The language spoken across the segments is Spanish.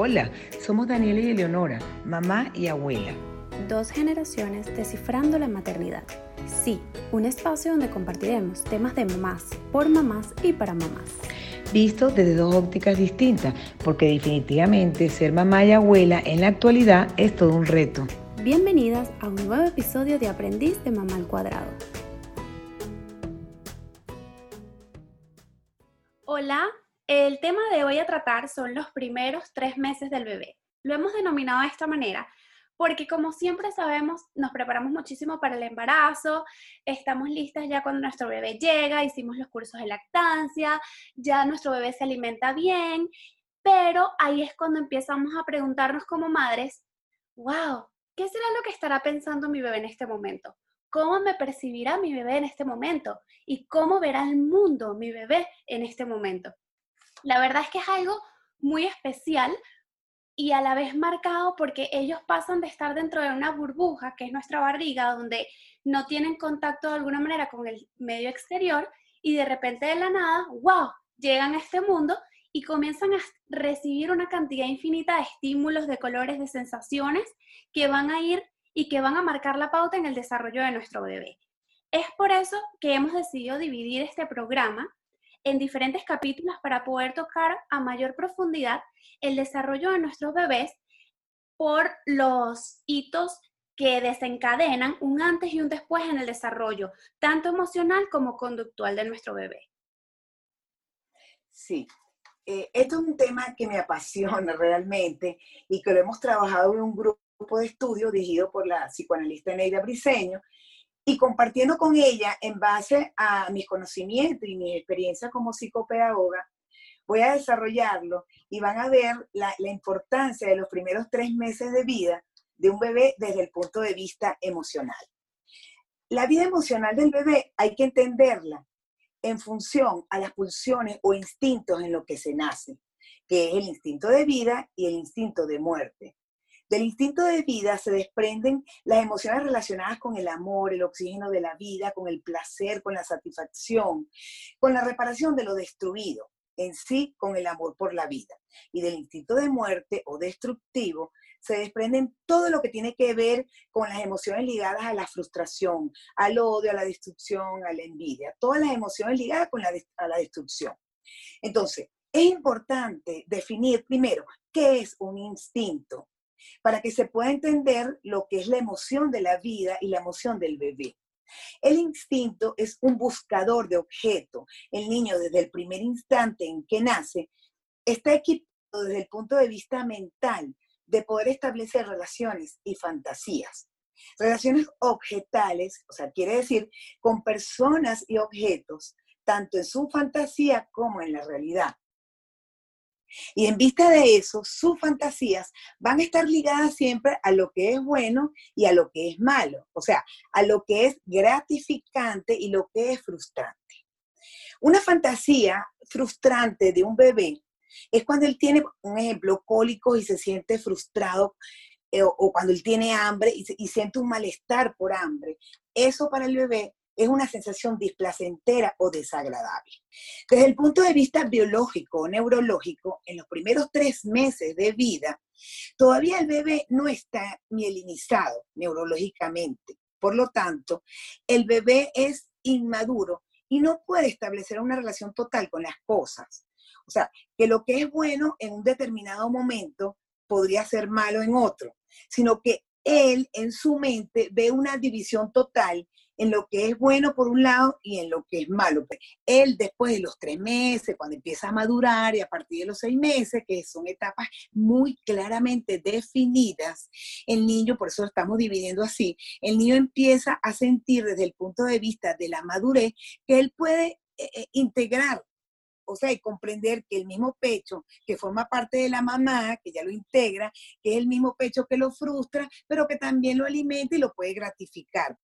Hola, somos Daniela y Eleonora, mamá y abuela. Dos generaciones descifrando la maternidad. Sí, un espacio donde compartiremos temas de mamás, por mamás y para mamás. Visto desde dos ópticas distintas, porque definitivamente ser mamá y abuela en la actualidad es todo un reto. Bienvenidas a un nuevo episodio de Aprendiz de Mamá al Cuadrado. Hola, el tema de hoy a tratar son los primeros tres meses del bebé. Lo hemos denominado de esta manera porque como siempre sabemos, nos preparamos muchísimo para el embarazo, estamos listas ya cuando nuestro bebé llega, hicimos los cursos de lactancia, ya nuestro bebé se alimenta bien, pero ahí es cuando empezamos a preguntarnos como madres, wow, ¿qué será lo que estará pensando mi bebé en este momento? ¿Cómo me percibirá mi bebé en este momento? ¿Y cómo verá el mundo mi bebé en este momento? La verdad es que es algo muy especial y a la vez marcado porque ellos pasan de estar dentro de una burbuja, que es nuestra barriga, donde no tienen contacto de alguna manera con el medio exterior y de repente de la nada, wow, llegan a este mundo y comienzan a recibir una cantidad infinita de estímulos, de colores, de sensaciones que van a ir y que van a marcar la pauta en el desarrollo de nuestro bebé. Es por eso que hemos decidido dividir este programa en diferentes capítulos para poder tocar a mayor profundidad el desarrollo de nuestros bebés por los hitos que desencadenan un antes y un después en el desarrollo, tanto emocional como conductual de nuestro bebé. Sí, eh, esto es un tema que me apasiona realmente y que lo hemos trabajado en un grupo de estudio dirigido por la psicoanalista Neida Briseño y compartiendo con ella en base a mis conocimientos y mi experiencia como psicopedagoga, voy a desarrollarlo y van a ver la, la, importancia de los primeros tres meses de vida de un bebé desde el punto de vista emocional. La vida emocional del bebé hay que entenderla en función a las pulsiones o instintos en los que se nace, que es el instinto de vida y el instinto de muerte. Del instinto de vida se desprenden las emociones relacionadas con el amor, el oxígeno de la vida, con el placer, con la satisfacción, con la reparación de lo destruido, en sí con el amor por la vida. Y del instinto de muerte o destructivo se desprenden todo lo que tiene que ver con las emociones ligadas a la frustración, al odio, a la destrucción, a la envidia, todas las emociones ligadas con la, a la destrucción. Entonces, es importante definir primero qué es un instinto para que se pueda entender lo que es la emoción de la vida y la emoción del bebé. El instinto es un buscador de objeto. El niño desde el primer instante en que nace está equipado desde el punto de vista mental de poder establecer relaciones y fantasías. Relaciones objetales, o sea, quiere decir con personas y objetos, tanto en su fantasía como en la realidad. Y en vista de eso, sus fantasías van a estar ligadas siempre a lo que es bueno y a lo que es malo, o sea, a lo que es gratificante y lo que es frustrante. Una fantasía frustrante de un bebé es cuando él tiene, un ejemplo, cólico y se siente frustrado eh, o, cuando él tiene hambre y, y siente un malestar por hambre. Eso para el bebé es una sensación displacentera o desagradable. Desde el punto de vista biológico o neurológico, en los primeros tres meses de vida, todavía el bebé no está mielinizado neurológicamente. Por lo tanto, el bebé es inmaduro y no puede establecer una relación total con las cosas. O sea, que lo que es bueno en un determinado momento podría ser malo en otro, sino que él en su mente ve una división total en lo que es bueno por un lado y en lo que es malo. Él después de los tres meses, cuando empieza a madurar y a partir de los seis meses, que son etapas muy claramente definidas, el niño, por eso lo estamos dividiendo así, el niño empieza a sentir desde el punto de vista de la madurez que él puede eh, eh, integrar o sea, y comprender que el mismo pecho que forma parte de la mamá, que ya lo integra, que es el mismo pecho que lo frustra, pero que también lo alimenta y lo puede gratificar.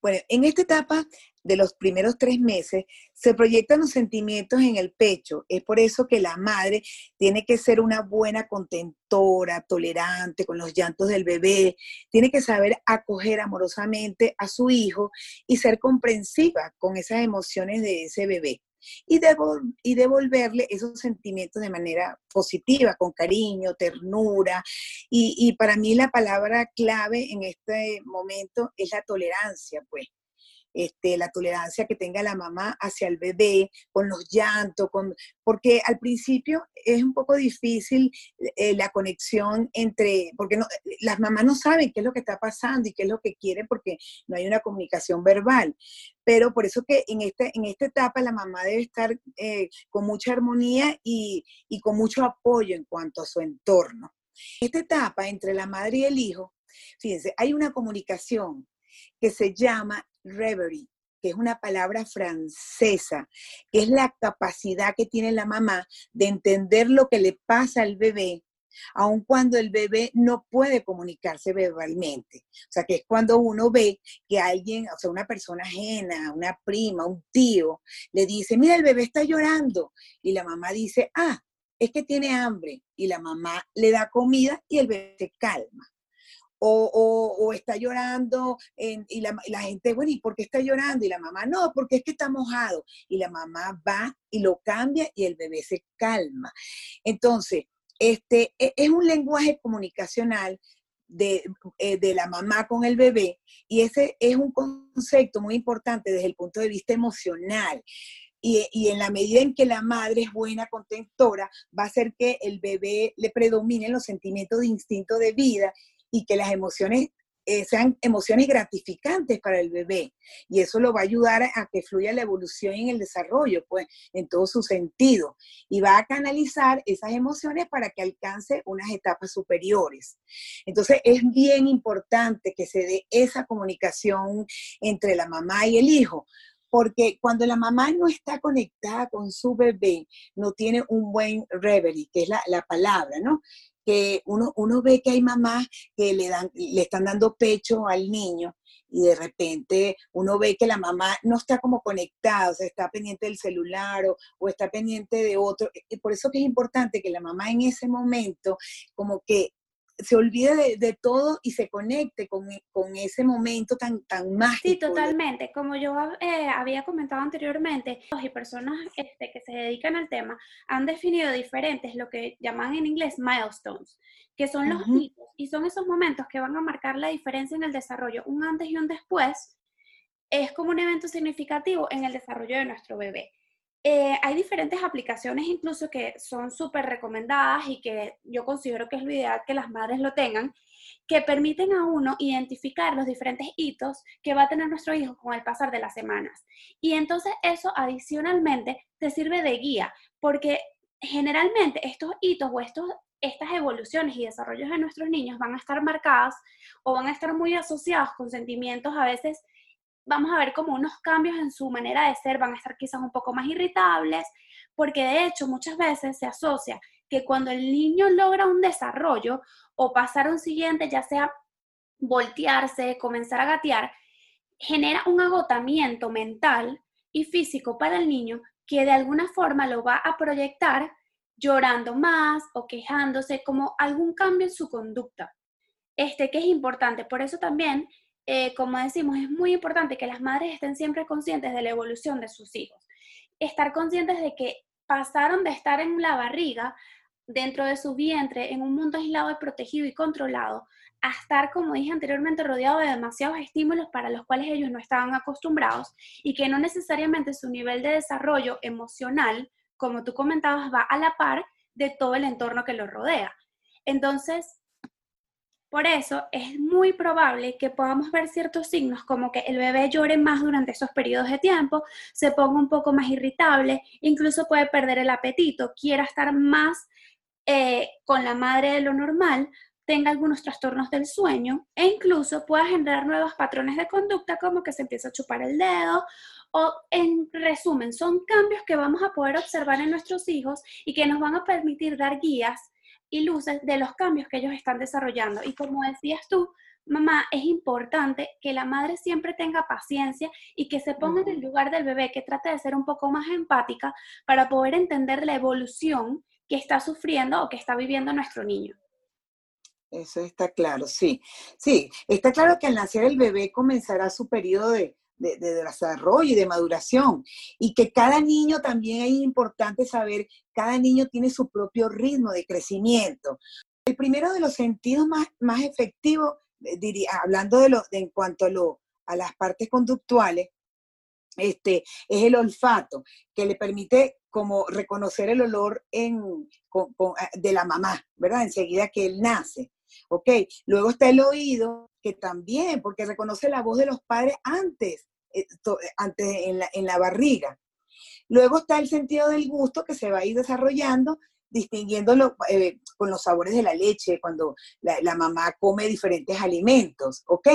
Bueno, en esta etapa de los primeros tres meses se proyectan los sentimientos en el pecho. Es por eso que la madre tiene que ser una buena contentora, tolerante con los llantos del bebé, tiene que saber acoger amorosamente a su hijo y ser comprensiva con esas emociones de ese bebé. Y, devolverle esos sentimientos de manera positiva, con cariño, ternura. Y, y para mí la palabra clave en este momento es la tolerancia, pues este, la tolerancia que tenga la mamá hacia el bebé, con los llantos, con, porque al principio es un poco difícil eh, la conexión entre, porque las mamás no saben qué es lo que está pasando y qué es lo que quieren porque no hay una comunicación verbal. Pero por eso que en, este, en esta etapa la mamá debe estar eh, con mucha armonía y, y con mucho apoyo en cuanto a su entorno. Esta etapa entre la madre y el hijo, fíjense, hay una comunicación que se llama reverie, que es una palabra francesa, que es la capacidad que tiene la mamá de entender lo que le pasa al bebé, aun cuando el bebé no puede comunicarse verbalmente. O sea, que es cuando uno ve que alguien, o sea, una persona ajena, una prima, un tío, le dice, mira, el bebé está llorando. Y la mamá dice, ah, es que tiene hambre. Y la mamá le da comida y el bebé se calma o, está llorando y la, la, gente, bueno, ¿y por qué está llorando? Y la mamá, no, porque es que está mojado. Y la mamá va y lo cambia y el bebé se calma. Entonces, este, e, es un lenguaje comunicacional de, eh, de, la mamá con el bebé y ese es un concepto muy importante desde el punto de vista emocional. Y, y, en la medida en que la madre es buena contentora, va a hacer que el bebé le predominen los sentimientos de instinto de vida y que las emociones eh, sean emociones gratificantes para el bebé. Y eso lo va a ayudar a que fluya la evolución y el desarrollo, pues, en todo su sentido. Y va a canalizar esas emociones para que alcance unas etapas superiores. Entonces, es bien importante que se dé esa comunicación entre la mamá y el hijo, porque cuando la mamá no está conectada con su bebé, no tiene un buen reverie, que es la, la palabra, ¿no? Que uno, uno ve que hay mamás que le, dan, le están dando pecho al niño y de repente uno ve que la mamá no está como conectada, o sea, está pendiente del celular o, o, está pendiente de otro. Y por eso que es importante que la mamá en ese momento como que se olvide de, todo y se conecte con, con, ese momento tan, tan mágico. Sí, totalmente. Como yo eh, había comentado anteriormente, y personas este, que se dedican al tema han definido diferentes, lo que llaman en inglés milestones, que son los hitos, y son esos momentos que van a marcar la diferencia en el desarrollo, un antes y un después, es como un evento significativo en el desarrollo de nuestro bebé. Eh, hay diferentes aplicaciones incluso que son súper recomendadas y que yo considero que es lo ideal que las madres lo tengan, que permiten a uno identificar los diferentes hitos que va a tener nuestro hijo con el pasar de las semanas. Y entonces eso adicionalmente te sirve de guía, porque generalmente estos hitos o estos, estas evoluciones y desarrollos de nuestros niños van a estar marcadas o van a estar muy asociados con sentimientos a veces vamos a ver como unos cambios en su manera de ser, van a estar quizás un poco más irritables, porque de hecho muchas veces se asocia que cuando el niño logra un desarrollo o pasar un siguiente, ya sea voltearse, comenzar a gatear, genera un agotamiento mental y físico para el niño que de alguna forma lo va a proyectar llorando más o quejándose como algún cambio en su conducta. Este que es importante, por eso también eh, como decimos, es muy importante que las madres estén siempre conscientes de la evolución de sus hijos. Estar conscientes de que pasaron de estar en la barriga, dentro de su vientre, en un mundo aislado y protegido y controlado, a estar, como dije anteriormente, rodeado de demasiados estímulos para los cuales ellos no estaban acostumbrados y que no necesariamente su nivel de desarrollo emocional, como tú comentabas, va a la par de todo el entorno que los rodea. Entonces, por eso es muy probable que podamos ver ciertos signos como que el bebé llore más durante esos periodos de tiempo, se ponga un poco más irritable, incluso puede perder el apetito, quiera estar más eh, con la madre de lo normal, tenga algunos trastornos del sueño e incluso pueda generar nuevos patrones de conducta como que se empieza a chupar el dedo o en resumen, son cambios que vamos a poder observar en nuestros hijos y que nos van a permitir dar guías y luces de los cambios que ellos están desarrollando. Y como decías tú, mamá, es importante que la madre siempre tenga paciencia y que se ponga en el lugar del bebé, que trate de ser un poco más empática para poder entender la evolución que está sufriendo o que está viviendo nuestro niño. Eso está claro, sí. Sí, está claro que al nacer el bebé comenzará su periodo de, de, desarrollo y de maduración. Y que cada niño también es importante saber, cada niño tiene su propio ritmo de crecimiento. El primero de los sentidos más, más efectivos, eh, diría, hablando de, lo, en cuanto a, lo, a las partes conductuales, este, es el olfato, que le permite como reconocer el olor en, ah, de la mamá, ¿verdad? Enseguida que él nace. ¿Ok? Luego está el oído, también, porque reconoce la voz de los padres antes, eh, antes en la, en la barriga. Luego está el sentido del gusto que se va a ir desarrollando, distinguiéndolo eh, con los sabores de la leche, cuando la, mamá come diferentes alimentos, ¿ok?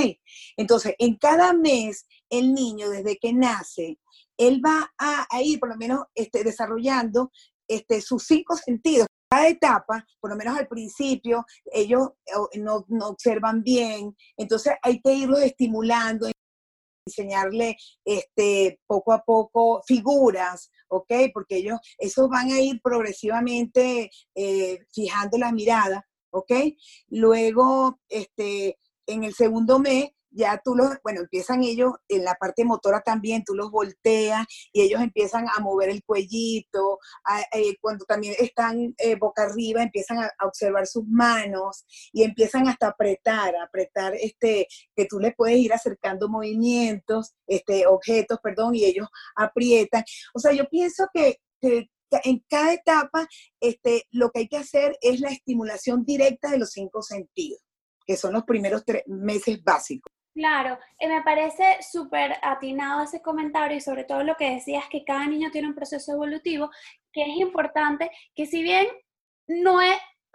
Entonces, en cada mes, el niño, desde que nace, él va a, ir por lo menos este, desarrollando este, sus cinco sentidos. Etapa, por lo menos al principio, ellos no, no observan bien, entonces hay que irlos estimulando, enseñarle este, poco a poco figuras, ¿ok? Porque ellos, esos van a ir progresivamente eh, fijando la mirada, ¿ok? Luego, este, en el segundo mes, ya tú los, bueno, empiezan ellos en la parte motora también, tú los volteas y ellos empiezan a mover el cuellito, eh, cuando también están eh, boca arriba empiezan a, observar sus manos y empiezan hasta apretar, apretar, este, que tú les puedes ir acercando movimientos, este, objetos, perdón, y ellos aprietan. O sea, yo pienso que, que en cada etapa este, lo que hay que hacer es la estimulación directa de los cinco sentidos, que son los primeros tres meses básicos. Claro, eh, me parece súper atinado ese comentario y sobre todo lo que decías que cada niño tiene un proceso evolutivo, que es importante que si bien no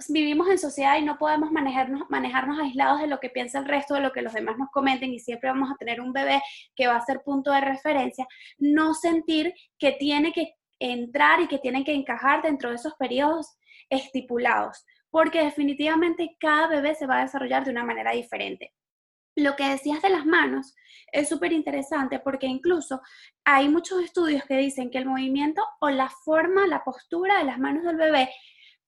vivimos en sociedad y no podemos manejarnos, manejarnos aislados de lo que piensa el resto, de lo que los demás nos comenten y siempre vamos a tener un bebé que va a ser punto de referencia, no sentir que tiene que entrar y que tiene que encajar dentro de esos periodos estipulados, porque definitivamente cada bebé se va a desarrollar de una manera diferente. Lo que decías de las manos es súper interesante porque incluso hay muchos estudios que dicen que el movimiento o la forma, la postura de las manos del bebé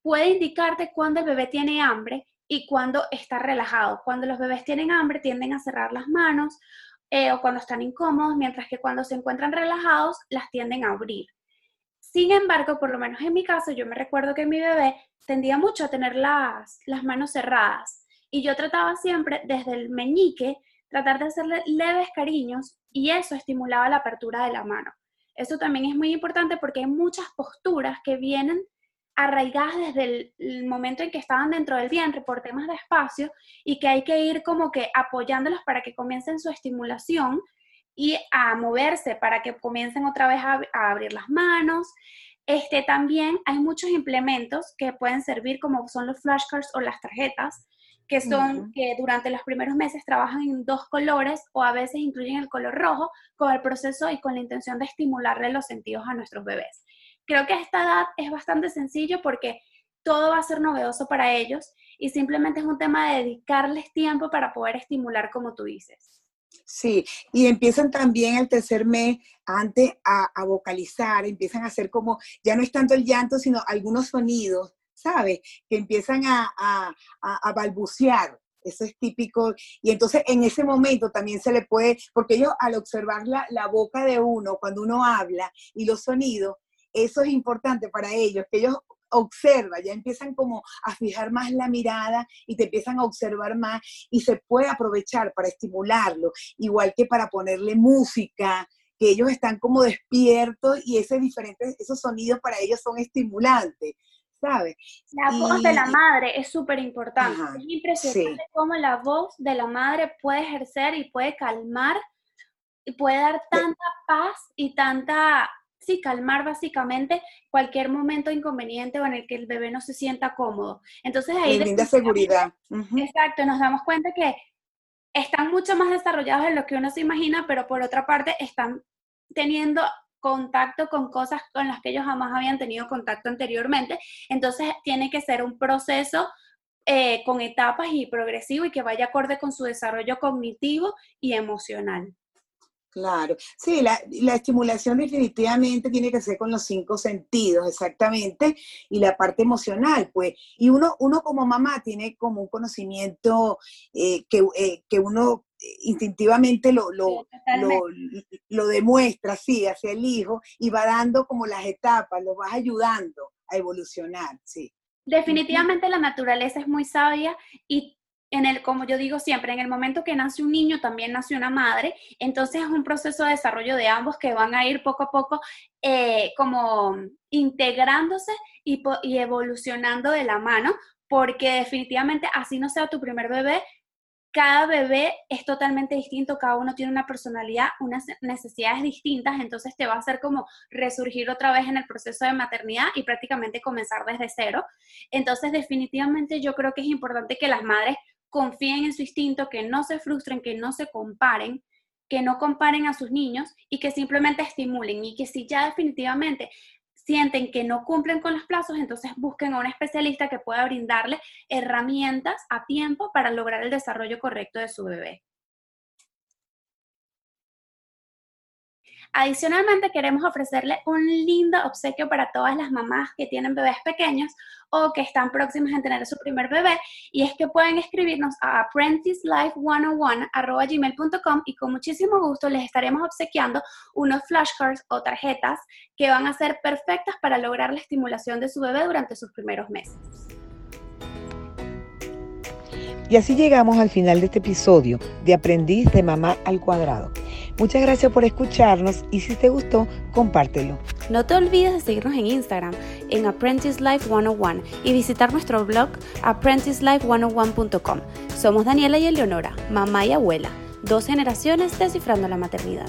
puede indicarte cuando el bebé tiene hambre y cuando está relajado. Cuando los bebés tienen hambre tienden a cerrar las manos eh, o cuando están incómodos, mientras que cuando se encuentran relajados las tienden a abrir. Sin embargo, por lo menos en mi caso, yo me recuerdo que mi bebé tendía mucho a tener las, las manos cerradas y yo trataba siempre desde el meñique, tratar de hacerle leves cariños y eso estimulaba la apertura de la mano. Eso también es muy importante porque hay muchas posturas que vienen arraigadas desde el, momento en que estaban dentro del vientre por temas de espacio y que hay que ir como que apoyándolos para que comiencen su estimulación y a moverse para que comiencen otra vez a, a abrir las manos. Este, también hay muchos implementos que pueden servir como son los flashcards o las tarjetas que son que durante los primeros meses trabajan en dos colores o a veces incluyen el color rojo con el proceso y con la intención de estimularle los sentidos a nuestros bebés. Creo que a esta edad es bastante sencillo porque todo va a ser novedoso para ellos y simplemente es un tema de dedicarles tiempo para poder estimular como tú dices. Sí, y empiezan también el tercer mes antes a, a, vocalizar, empiezan a hacer como, ya no es tanto el llanto, sino algunos sonidos ¿sabes? Que empiezan a, balbucear. Eso es típico. Y entonces en ese momento también se le puede, porque ellos al observar la, la boca de uno, cuando uno habla y los sonidos, eso es importante para ellos, que ellos observan, ya empiezan como a fijar más la mirada y te empiezan a observar más y se puede aprovechar para estimularlo, igual que para ponerle música, que ellos están como despiertos y ese diferente, esos sonidos para ellos son estimulantes. ¿Sabes? La voz de la madre es súper importante. es impresionante cómo la voz de la madre puede ejercer y puede calmar y puede dar tanta paz y tanta, sí, calmar básicamente cualquier momento inconveniente o en el que el bebé no se sienta cómodo. Entonces ahí... linda seguridad. Exacto, nos damos cuenta que están mucho más desarrollados de lo que uno se imagina, pero por otra parte están teniendo contacto con cosas con las que ellos jamás habían tenido contacto anteriormente. Entonces tiene que ser un proceso eh, con etapas y progresivo y que vaya acorde con su desarrollo cognitivo y emocional. Claro, sí, la, estimulación definitivamente tiene que ser con los cinco sentidos, exactamente, y la parte emocional, pues, y uno, uno como mamá tiene como un conocimiento eh, que, eh, que uno instintivamente lo, lo, lo, demuestra, sí, hacia el hijo y va dando como las etapas, lo vas ayudando a evolucionar, sí. Definitivamente la naturaleza es muy sabia y en el, como yo digo siempre, en el momento que nace un niño también nace una madre, entonces es un proceso de desarrollo de ambos que van a ir poco a poco eh, como integrándose y, y evolucionando de la mano, porque definitivamente así no sea tu primer bebé, cada bebé es totalmente distinto, cada uno tiene una personalidad, unas necesidades distintas, entonces te va a hacer como resurgir otra vez en el proceso de maternidad y prácticamente comenzar desde cero. Entonces definitivamente yo creo que es importante que las madres confíen en su instinto, que no se frustren, que no se comparen, que no comparen a sus niños y que simplemente estimulen y que si ya definitivamente sienten que no cumplen con los plazos, entonces busquen a un especialista que pueda brindarle herramientas a tiempo para lograr el desarrollo correcto de su bebé. Adicionalmente, queremos ofrecerle un lindo obsequio para todas las mamás que tienen bebés pequeños o que están próximas a tener su primer bebé, y es que pueden escribirnos a apprenticelifeone01.gmail.com y con muchísimo gusto les estaremos obsequiando unos flashcards o tarjetas que van a ser perfectas para lograr la estimulación de su bebé durante sus primeros meses. Y así llegamos al final de este episodio de Aprendiz de Mamá al Cuadrado. Muchas gracias por escucharnos y si te gustó, compártelo. No te olvides de seguirnos en Instagram en Apprentice Life 101 y visitar nuestro blog apprenticelife101.com. Somos Daniela y Eleonora, mamá y abuela, dos generaciones descifrando la maternidad.